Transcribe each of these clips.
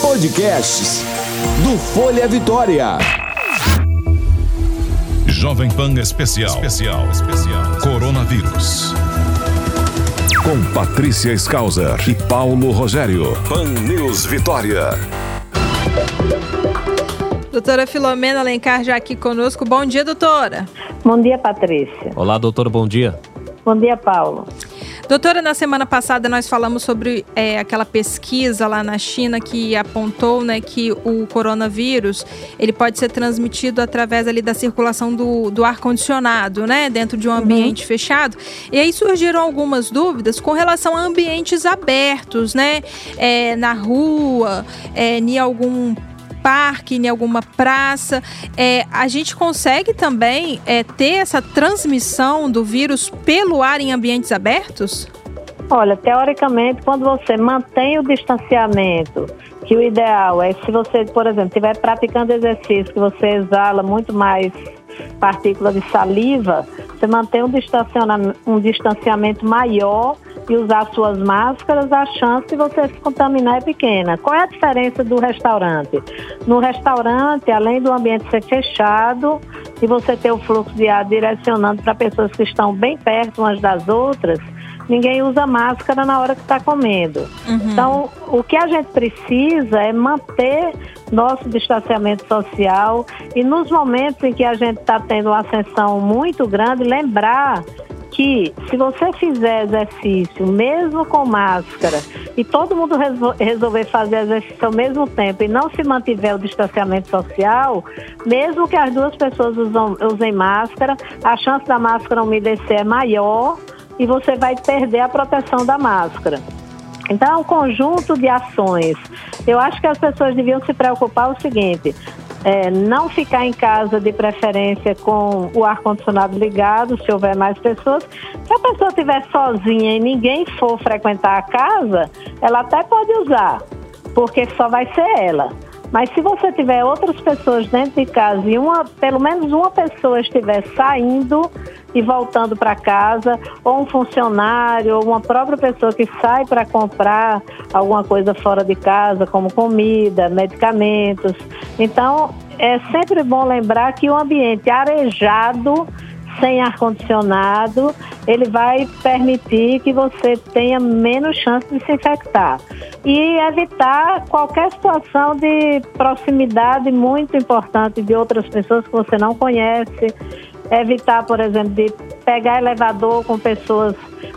Podcasts do Folha Vitória. Jovem Pan Especial. Especial. Especial. Coronavírus. Com Patrícia Skauser e Paulo Rogério. Pan News Vitória. Doutora Filomena Alencar já aqui conosco. Bom dia, doutora. Bom dia, Patrícia. Olá, doutora, bom dia. Bom dia, Paulo. Doutora, na semana passada nós falamos sobre é, aquela pesquisa lá na China que apontou né, que o coronavírus ele pode ser transmitido através ali da circulação do, do ar-condicionado, né? Dentro de um uhum. ambiente uhum. fechado. E aí surgiram algumas dúvidas com relação a ambientes abertos, né? É, na rua, é, em algum parque, em alguma praça, é, a gente consegue também é, ter essa transmissão do vírus pelo ar em ambientes abertos? Olha, teoricamente, quando você mantém o distanciamento, que o ideal é se você, por exemplo, estiver praticando exercício que você exala muito mais partículas de saliva, você mantém um distanciamento, um distanciamento maior e usar suas máscaras, a chance de você se contaminar é pequena. Qual é a diferença do restaurante? No restaurante, além do ambiente ser fechado e você ter o fluxo de ar direcionando para pessoas que estão bem perto umas das outras, ninguém usa máscara na hora que está comendo. Uhum. Então, o que a gente precisa é manter nosso distanciamento social e nos momentos em que a gente está tendo uma ascensão muito grande, lembrar que se você fizer exercício, mesmo com máscara, e todo mundo resolver fazer exercício ao mesmo tempo e não se mantiver o distanciamento social, mesmo que as duas pessoas usam, usem máscara, a chance da máscara umedecer é maior e você vai perder a proteção da máscara. Então, é um conjunto de ações. Eu acho que as pessoas deviam se preocupar o seguinte: é, não ficar em casa de preferência com o ar-condicionado ligado, se houver mais pessoas. Se a pessoa estiver sozinha e ninguém for frequentar a casa, ela até pode usar, porque só vai ser ela. Mas se você tiver outras pessoas dentro de casa e uma, pelo menos uma pessoa estiver saindo e voltando para casa, ou um funcionário, ou uma própria pessoa que sai para comprar alguma coisa fora de casa, como comida, medicamentos. Então, é sempre bom lembrar que o ambiente arejado sem ar-condicionado, ele vai permitir que você tenha menos chance de se infectar. E evitar qualquer situação de proximidade muito importante de outras pessoas que você não conhece, evitar, por exemplo, de pegar elevador com pessoas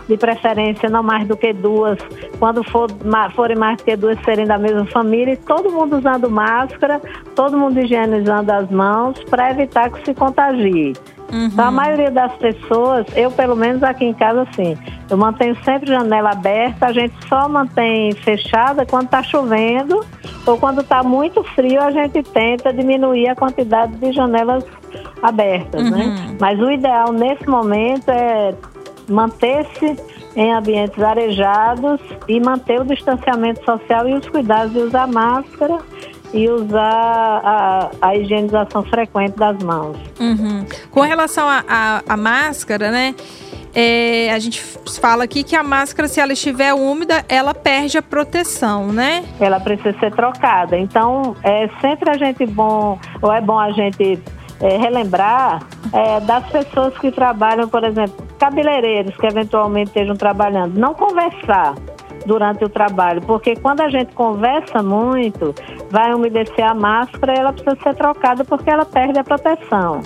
de preferência não mais do que duas, quando for, forem mais do que duas serem da mesma família, todo mundo usando máscara, todo mundo higienizando as mãos para evitar que se contagie. Uhum. Então, a maioria das pessoas, eu pelo menos aqui em casa, assim, eu mantenho sempre janela aberta, a gente só mantém fechada quando está chovendo ou quando está muito frio, a gente tenta diminuir a quantidade de janelas abertas, né? uhum. né? Mas o ideal nesse momento é manter-se em ambientes arejados e manter o distanciamento social e os cuidados de usar máscara e usar a, a higienização frequente das mãos. Uhum. Com relação à máscara, né? É, a gente fala aqui que a máscara, se ela estiver úmida, ela perde a proteção, né? Ela precisa ser trocada. Então, é sempre a gente bom, ou é bom a gente é, relembrar é, das pessoas que trabalham, por exemplo, cabeleireiros que eventualmente estejam trabalhando, não conversar durante o trabalho, porque quando a gente conversa muito, vai umedecer a máscara e ela precisa ser trocada porque ela perde a proteção.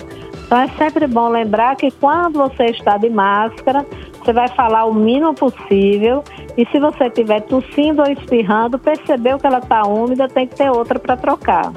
Então é sempre bom lembrar que quando você está de máscara, você vai falar o mínimo possível e se você estiver tossindo ou espirrando, percebeu que ela está úmida, tem que ter outra para trocar.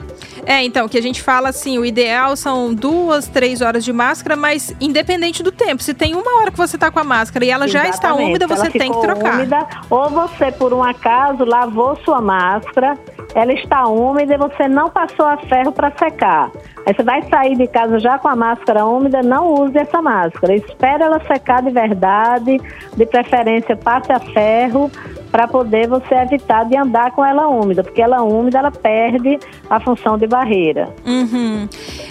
É, então, que a gente fala assim, o ideal são duas, três horas de máscara, mas independente do tempo, se tem uma hora que você está com a máscara e ela Exatamente. já está úmida, você tem que trocar. Úmida, ou você, por um acaso, lavou sua máscara, ela está úmida e você não passou a ferro para secar. Aí você vai sair de casa já com a máscara úmida, não use essa máscara. Espere ela secar de verdade, de preferência passe a ferro para poder você evitar de andar com ela úmida, porque ela úmida ela perde a função de barreira. Uhum.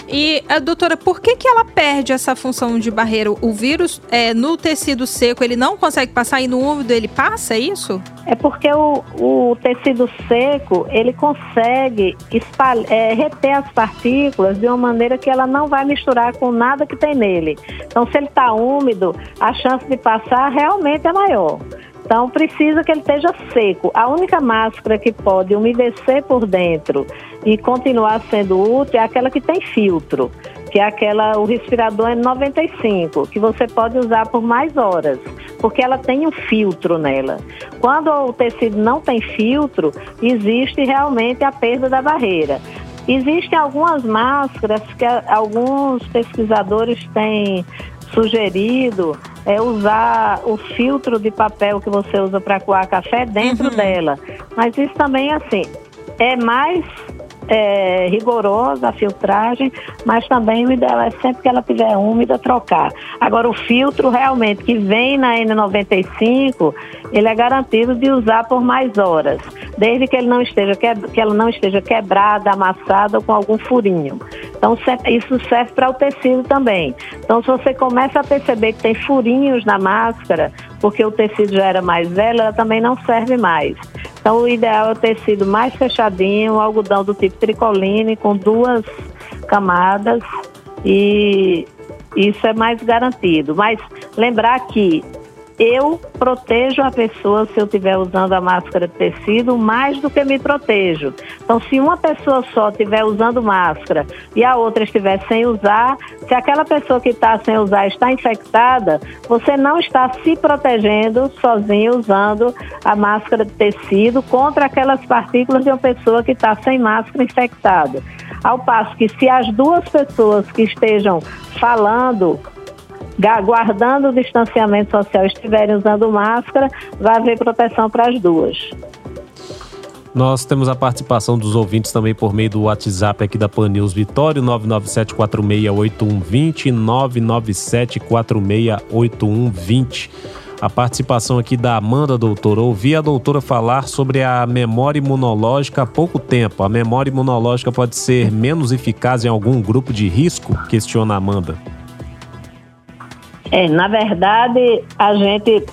E, a doutora, por que, que ela perde essa função de barreira? O vírus é, no tecido seco ele não consegue passar e no úmido ele passa, é isso? É porque o, o tecido seco ele consegue espalhar, é, reter as partículas de uma maneira que ela não vai misturar com nada que tem nele. Então, se ele está úmido, a chance de passar realmente é maior. Então precisa que ele esteja seco. A única máscara que pode umedecer por dentro e continuar sendo útil é aquela que tem filtro, que é aquela o respirador N95, que você pode usar por mais horas, porque ela tem um filtro nela. Quando o tecido não tem filtro, existe realmente a perda da barreira. Existem algumas máscaras que alguns pesquisadores têm sugerido é usar o filtro de papel que você usa para coar café dentro uhum. dela. Mas isso também, assim, é mais é, rigorosa a filtragem, mas também o ideal é sempre que ela estiver úmida trocar. Agora o filtro realmente que vem na N95, ele é garantido de usar por mais horas, desde que ele não esteja que, que ela não esteja quebrada, amassada ou com algum furinho. Então isso serve para o tecido também. Então se você começa a perceber que tem furinhos na máscara, porque o tecido já era mais velho, ela também não serve mais. Então, o ideal é o tecido mais fechadinho, um algodão do tipo tricoline, com duas camadas, e isso é mais garantido. Mas lembrar que eu protejo a pessoa se eu estiver usando a máscara de tecido mais do que me protejo. Então, se uma pessoa só estiver usando máscara e a outra estiver sem usar, se aquela pessoa que está sem usar está infectada, você não está se protegendo sozinho usando a máscara de tecido contra aquelas partículas de uma pessoa que está sem máscara infectada. Ao passo que se as duas pessoas que estejam falando guardando o distanciamento social, estiverem usando máscara, vai haver proteção para as duas. Nós temos a participação dos ouvintes também por meio do WhatsApp aqui da Pan News Vitória, 997468120, 997468120. A participação aqui da Amanda, doutora. Ouvi a doutora falar sobre a memória imunológica há pouco tempo. A memória imunológica pode ser menos eficaz em algum grupo de risco? Questiona a Amanda. É, na verdade, a gente,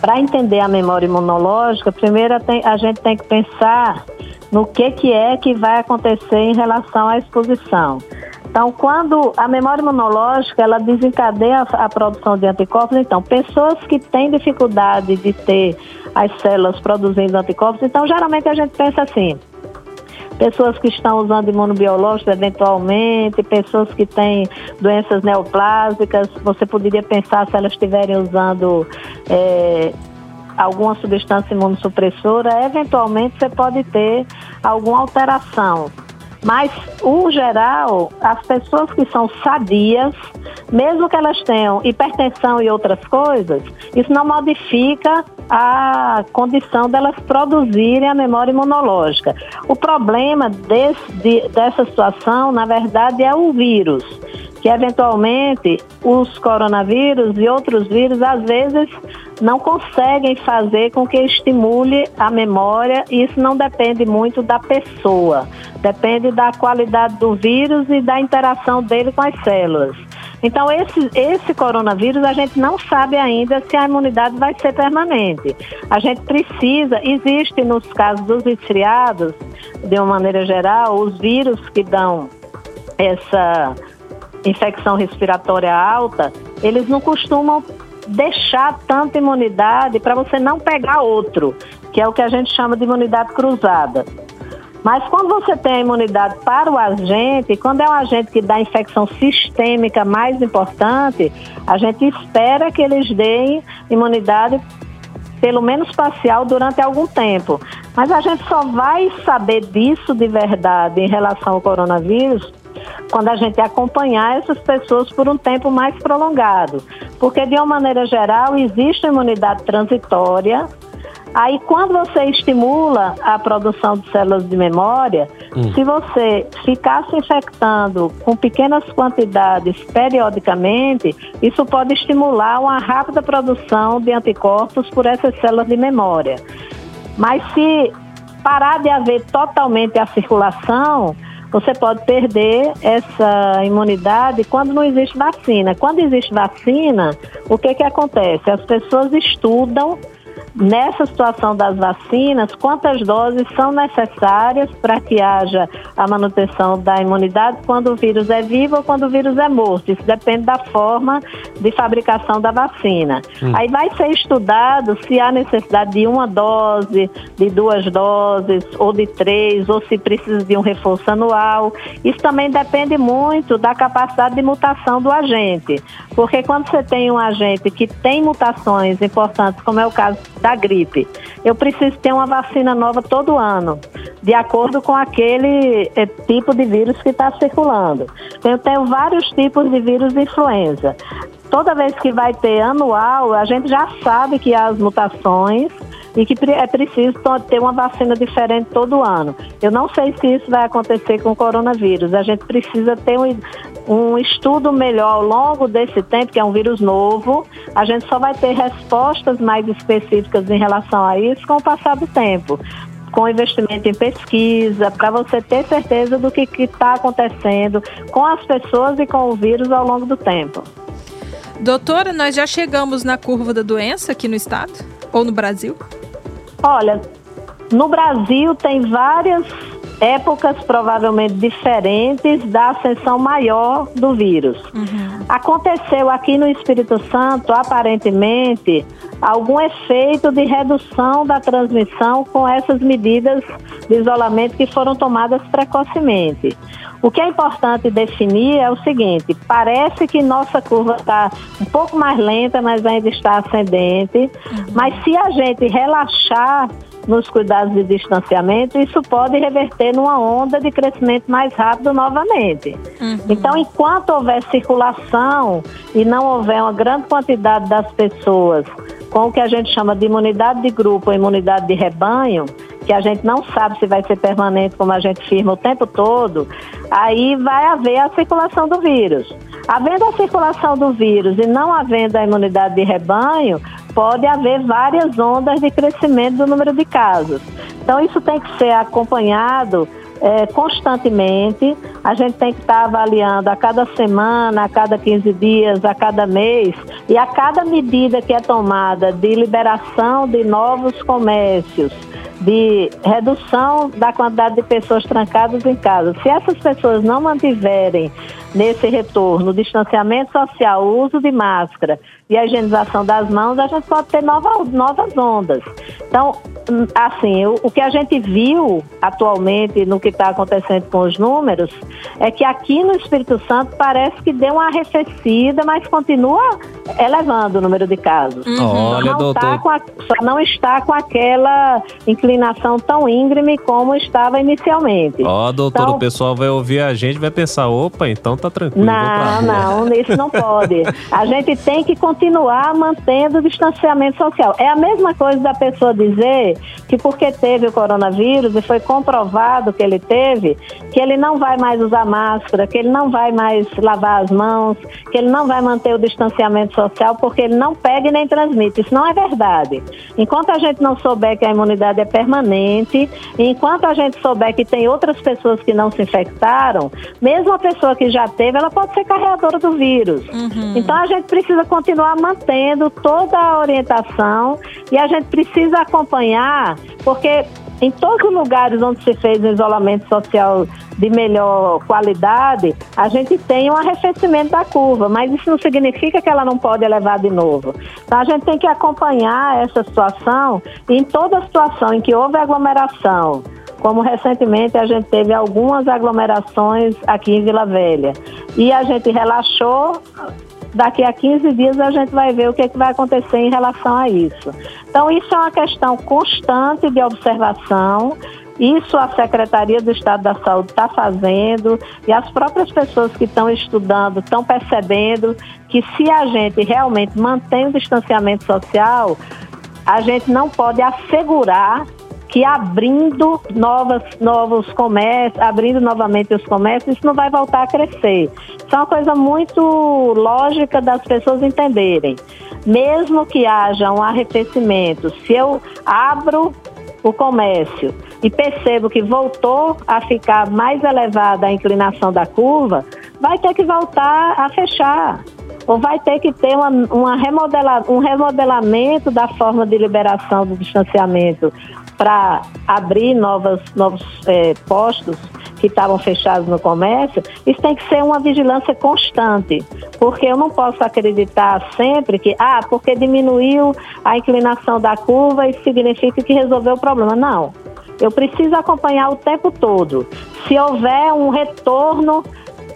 para entender a memória imunológica, primeiro a gente tem que pensar no que, que é que vai acontecer em relação à exposição. Então, quando a memória imunológica ela desencadeia a, a produção de anticorpos, então, pessoas que têm dificuldade de ter as células produzindo anticorpos, então, geralmente a gente pensa assim, pessoas que estão usando imunobiológicos eventualmente, pessoas que têm doenças neoplásicas, você poderia pensar se elas estiverem usando é, alguma substância imunossupressora, eventualmente você pode ter alguma alteração. Mas, o geral, as pessoas que são sadias, mesmo que elas tenham hipertensão e outras coisas, isso não modifica a condição delas produzirem a memória imunológica. O problema desse, de, dessa situação, na verdade, é o vírus, que eventualmente os coronavírus e outros vírus, às vezes, não conseguem fazer com que estimule a memória, e isso não depende muito da pessoa, depende da qualidade do vírus e da interação dele com as células. Então, esse, esse coronavírus, a gente não sabe ainda se a imunidade vai ser permanente. A gente precisa, existe nos casos dos resfriados, de uma maneira geral, os vírus que dão essa infecção respiratória alta, eles não costumam deixar tanta imunidade para você não pegar outro, que é o que a gente chama de imunidade cruzada. Mas quando você tem a imunidade para o agente, quando é um agente que dá infecção sistêmica mais importante, a gente espera que eles deem imunidade pelo menos parcial durante algum tempo. Mas a gente só vai saber disso de verdade em relação ao coronavírus quando a gente acompanhar essas pessoas por um tempo mais prolongado. Porque, de uma maneira geral, existe imunidade transitória Aí, quando você estimula a produção de células de memória, hum. se você ficar se infectando com pequenas quantidades periodicamente, isso pode estimular uma rápida produção de anticorpos por essas células de memória. Mas se parar de haver totalmente a circulação, você pode perder essa imunidade quando não existe vacina. Quando existe vacina, o que, que acontece? As pessoas estudam nessa situação das vacinas, quantas doses são necessárias para que haja a manutenção da imunidade quando o vírus é vivo ou quando o vírus é morto. Isso depende da forma de fabricação da vacina. Hum. Aí vai ser estudado se há necessidade de uma dose, de duas doses, ou de três, ou se precisa de um reforço anual. Isso também depende muito da capacidade de mutação do agente. Porque quando você tem um agente que tem mutações importantes, como é o caso da gripe. Eu preciso ter uma vacina nova todo ano, de acordo com aquele é, tipo de vírus que está circulando. Eu tenho vários tipos de vírus de influenza. Toda vez que vai ter anual, a gente já sabe que as mutações e que é preciso ter uma vacina diferente todo ano. Eu não sei se isso vai acontecer com o coronavírus. A gente precisa ter um, um estudo melhor ao longo desse tempo, que é um vírus novo, a gente só vai ter respostas mais específicas em relação a isso com o passar do tempo com investimento em pesquisa, para você ter certeza do que está acontecendo com as pessoas e com o vírus ao longo do tempo. Doutora, nós já chegamos na curva da doença aqui no estado ou no Brasil? Olha, no Brasil tem várias épocas provavelmente diferentes da ascensão maior do vírus. Uhum. Aconteceu aqui no Espírito Santo, aparentemente, algum efeito de redução da transmissão com essas medidas de isolamento que foram tomadas precocemente. O que é importante definir é o seguinte: parece que nossa curva está um pouco mais lenta, mas ainda está ascendente. Uhum. Mas se a gente relaxar nos cuidados de distanciamento, isso pode reverter numa onda de crescimento mais rápido novamente. Uhum. Então, enquanto houver circulação e não houver uma grande quantidade das pessoas com o que a gente chama de imunidade de grupo imunidade de rebanho, que a gente não sabe se vai ser permanente, como a gente firma o tempo todo, aí vai haver a circulação do vírus. Havendo a circulação do vírus e não havendo a imunidade de rebanho, pode haver várias ondas de crescimento do número de casos. Então, isso tem que ser acompanhado é, constantemente. A gente tem que estar avaliando a cada semana, a cada 15 dias, a cada mês e a cada medida que é tomada de liberação de novos comércios, de redução da quantidade de pessoas trancadas em casa. Se essas pessoas não mantiverem nesse retorno, distanciamento social, o uso de máscara e a higienização das mãos, a gente pode ter novas, novas ondas. Então, assim, o, o que a gente viu atualmente no que está acontecendo com os números é que aqui no Espírito Santo parece que deu uma arrefecida, mas continua elevando o número de casos. Uhum. Olha, não doutor. Tá a, só não está com aquela inclinação tão íngreme como estava inicialmente. Ó, oh, doutor, então, o pessoal vai ouvir a gente vai pensar, opa, então tá tranquilo. Não, não, isso não pode. A gente tem que continuar mantendo o distanciamento social. É a mesma coisa da pessoa dizer que porque teve o coronavírus e foi comprovado que ele teve, que ele não vai mais usar máscara, que ele não vai mais lavar as mãos, que ele não vai manter o distanciamento social porque ele não pega e nem transmite. Isso não é verdade. Enquanto a gente não souber que a imunidade é permanente, enquanto a gente souber que tem outras pessoas que não se infectaram, mesmo a pessoa que já teve, ela pode ser carregadora do vírus. Uhum. Então a gente precisa continuar mantendo toda a orientação e a gente precisa acompanhar, porque em todos os lugares onde se fez o isolamento social de melhor qualidade, a gente tem um arrefecimento da curva, mas isso não significa que ela não pode elevar de novo. Então a gente tem que acompanhar essa situação e em toda situação em que houve aglomeração, como recentemente a gente teve algumas aglomerações aqui em Vila Velha. E a gente relaxou, daqui a 15 dias a gente vai ver o que, é que vai acontecer em relação a isso. Então, isso é uma questão constante de observação. Isso a Secretaria do Estado da Saúde está fazendo e as próprias pessoas que estão estudando estão percebendo que se a gente realmente mantém o distanciamento social, a gente não pode assegurar que abrindo novas, novos comércios, abrindo novamente os comércios, isso não vai voltar a crescer. Isso é uma coisa muito lógica das pessoas entenderem. Mesmo que haja um arrefecimento, se eu abro o comércio e percebo que voltou a ficar mais elevada a inclinação da curva, vai ter que voltar a fechar. Ou vai ter que ter uma, uma remodela, um remodelamento da forma de liberação do distanciamento para abrir novas, novos é, postos que estavam fechados no comércio, isso tem que ser uma vigilância constante, porque eu não posso acreditar sempre que, ah, porque diminuiu a inclinação da curva, isso significa que resolveu o problema. Não. Eu preciso acompanhar o tempo todo. Se houver um retorno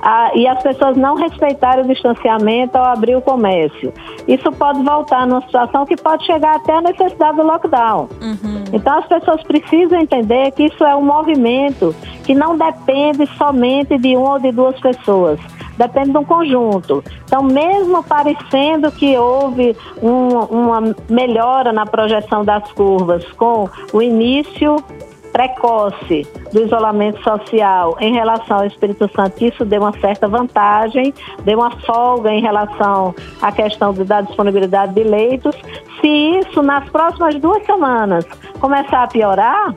ah, e as pessoas não respeitarem o distanciamento ao abrir o comércio. Isso pode voltar numa situação que pode chegar até a necessidade do lockdown. Uhum. Então as pessoas precisam entender que isso é um movimento que não depende somente de uma ou de duas pessoas depende de um conjunto. Então, mesmo parecendo que houve um, uma melhora na projeção das curvas com o início precoce do isolamento social em relação ao Espírito Santo, isso deu uma certa vantagem, deu uma folga em relação à questão da disponibilidade de leitos. Se isso nas próximas duas semanas começar a piorar,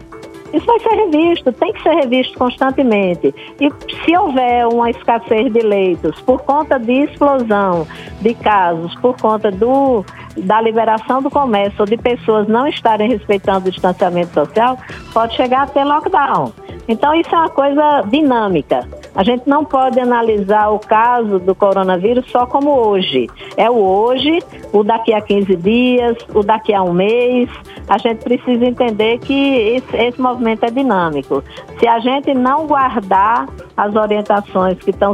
isso vai ser revisto, tem que ser revisto constantemente. E se houver uma escassez de leitos por conta de explosão de casos, por conta do, da liberação do comércio ou de pessoas não estarem respeitando o distanciamento social, pode chegar a ter lockdown. Então, isso é uma coisa dinâmica. A gente não pode analisar o caso do coronavírus só como hoje. É o hoje, o daqui a 15 dias, o daqui a um mês. A gente precisa entender que esse, esse movimento é dinâmico. Se a gente não guardar as orientações que estão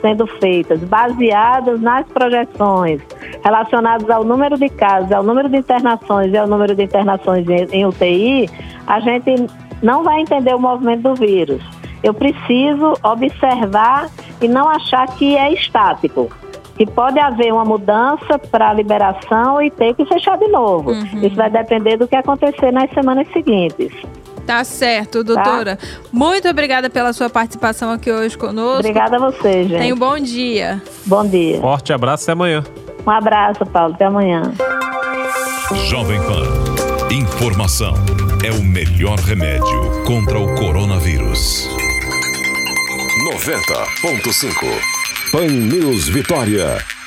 sendo feitas, baseadas nas projeções relacionadas ao número de casos, ao número de internações e ao número de internações em UTI, a gente não vai entender o movimento do vírus. Eu preciso observar e não achar que é estático. Que pode haver uma mudança para a liberação e ter que fechar de novo. Uhum. Isso vai depender do que acontecer nas semanas seguintes. Tá certo, doutora. Tá? Muito obrigada pela sua participação aqui hoje conosco. Obrigada a você, gente. Tenha um bom dia. Bom dia. Forte abraço até amanhã. Um abraço, Paulo. Até amanhã. Jovem Pan. Informação é o melhor remédio contra o coronavírus. 90.5 Pan News Vitória.